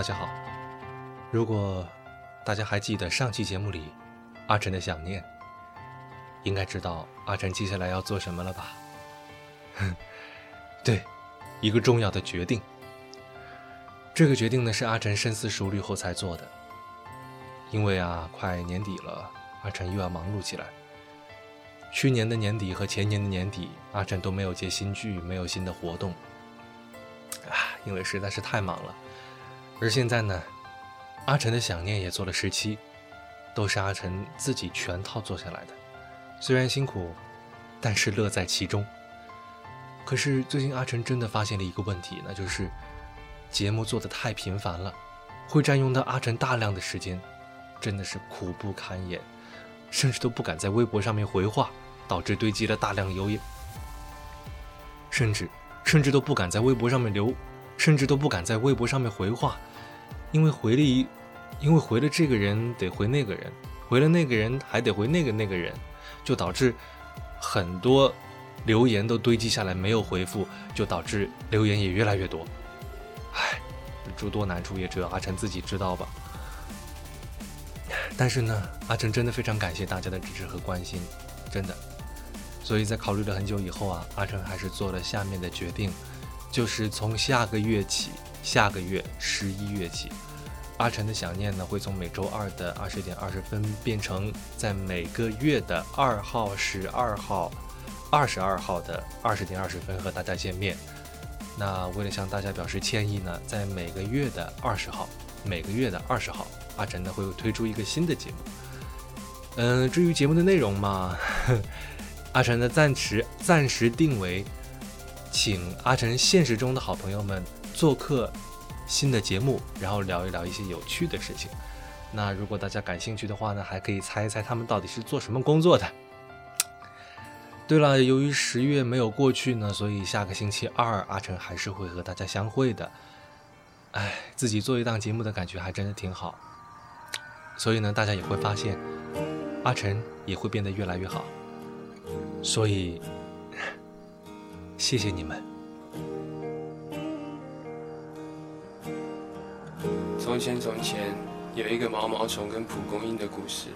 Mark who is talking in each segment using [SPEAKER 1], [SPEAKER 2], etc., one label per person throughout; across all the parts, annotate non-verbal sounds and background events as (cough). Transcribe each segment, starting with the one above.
[SPEAKER 1] 大家好。如果大家还记得上期节目里阿晨的想念，应该知道阿晨接下来要做什么了吧？哼 (laughs) 对，一个重要的决定。这个决定呢是阿晨深思熟虑后才做的。因为啊，快年底了，阿晨又要忙碌起来。去年的年底和前年的年底，阿晨都没有接新剧，没有新的活动。啊，因为实在是太忙了。而现在呢，阿晨的想念也做了十期，都是阿晨自己全套做下来的。虽然辛苦，但是乐在其中。可是最近阿晨真的发现了一个问题，那就是节目做的太频繁了，会占用到阿晨大量的时间，真的是苦不堪言，甚至都不敢在微博上面回话，导致堆积了大量留言，甚至甚至都不敢在微博上面留，甚至都不敢在微博上面回话。因为回了一，因为回了这个人得回那个人，回了那个人还得回那个那个人，就导致很多留言都堆积下来没有回复，就导致留言也越来越多。唉，诸多难处也只有阿晨自己知道吧。但是呢，阿晨真的非常感谢大家的支持和关心，真的。所以在考虑了很久以后啊，阿晨还是做了下面的决定，就是从下个月起。下个月十一月起，阿晨的想念呢会从每周二的二十点二十分变成在每个月的二号、十二号、二十二号的二十点二十分和大家见面。那为了向大家表示歉意呢，在每个月的二十号，每个月的二十号，阿晨呢会推出一个新的节目。嗯，至于节目的内容嘛，(laughs) 阿晨呢暂时暂时定为，请阿晨现实中的好朋友们。做客新的节目，然后聊一聊一些有趣的事情。那如果大家感兴趣的话呢，还可以猜一猜他们到底是做什么工作的。(laughs) 对了，由于十月没有过去呢，所以下个星期二阿晨还是会和大家相会的。哎，自己做一档节目的感觉还真的挺好。所以呢，大家也会发现阿晨也会变得越来越好。所以，谢谢你们。
[SPEAKER 2] 从前，从前有一个毛毛虫跟蒲公英的故事。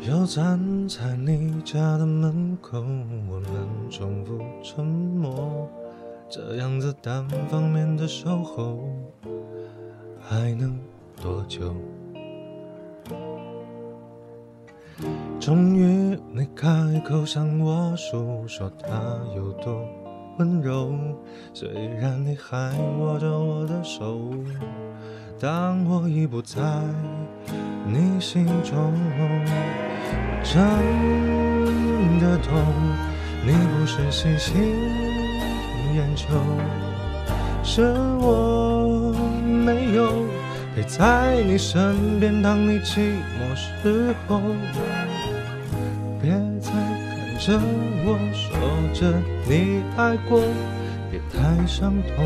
[SPEAKER 3] 又站在你家的门口，我们重复沉默，这样子单方面的守候，还能多久？终于你开口向我诉说，他有多。温柔，虽然你还握着我的手，当我已不在你心中，真的懂。你不是喜新厌旧，是我没有陪在你身边，当你寂寞时候，别再看。着我说着你爱过，别太伤痛，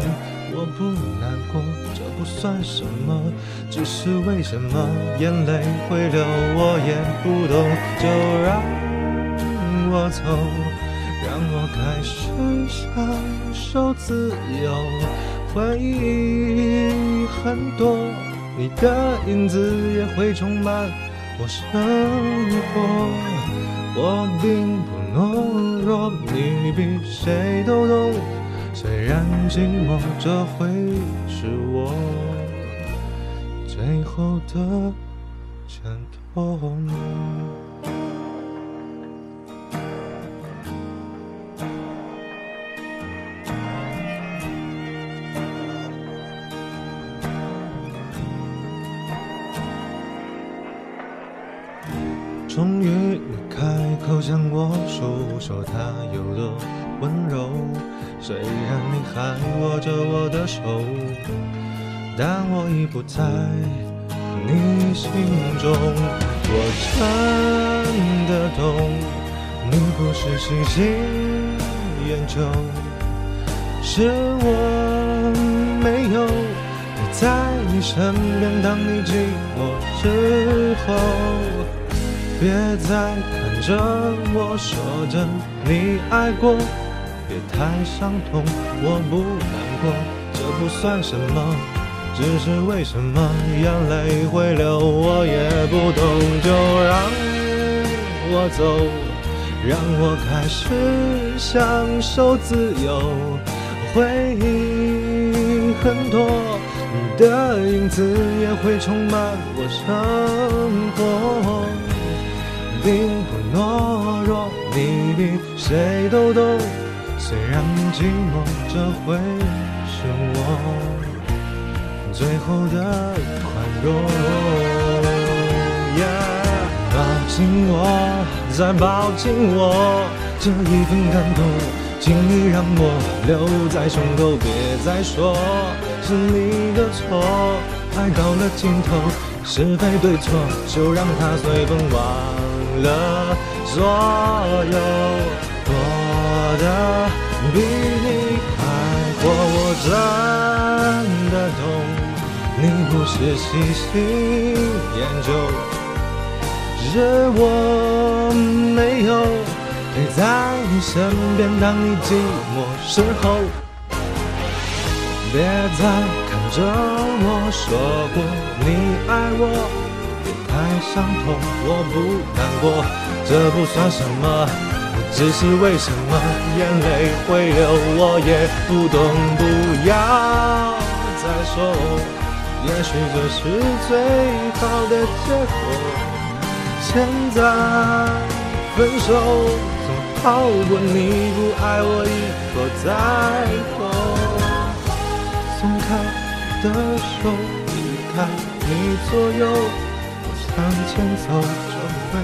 [SPEAKER 3] 我不难过，这不算什么，只是为什么眼泪会流，我也不懂，就让我走，让我开始享受自由，回忆很多，你的影子也会充满我生活。我并不懦弱，你比谁都懂。虽然寂寞，这会是我最后的阵痛。终于，你开口向我诉说他有多温柔。虽然你还握着我的手，但我已不在你心中。我真的懂，你不是喜新厌旧，是我没有陪在你身边，当你寂寞之后。别再看着我说着你爱过，别太伤痛，我不难过，这不算什么，只是为什么眼泪会流，我也不懂。就让我走，让我开始享受自由。回忆很多，你的影子也会充满我生活。并不懦弱，你比谁都懂。虽然寂寞，这会是我最后的宽容。抱紧我，再抱紧我，这一份感动，请你让我留在胸口，别再说是你的错。爱到了尽头，是非对错，就让它随风忘了所有。过得比你还过，我真的懂，你不是喜新厌旧，是我没有陪在你身边，当你寂寞时候。别再看着我说过你爱我，太伤痛，我不难过，这不算什么。只是为什么眼泪会流，我也不懂。不要再说，也许这是最好的结果。现在分手总好过你不爱我以后再后。松开的手，离开你左右，向前走，终会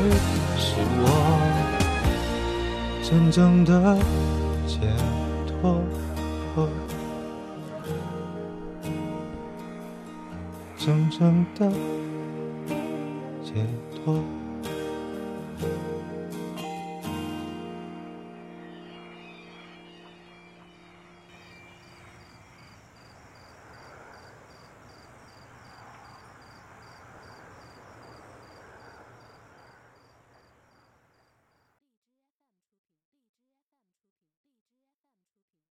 [SPEAKER 3] 是我。真正的解脱，真正的解脱。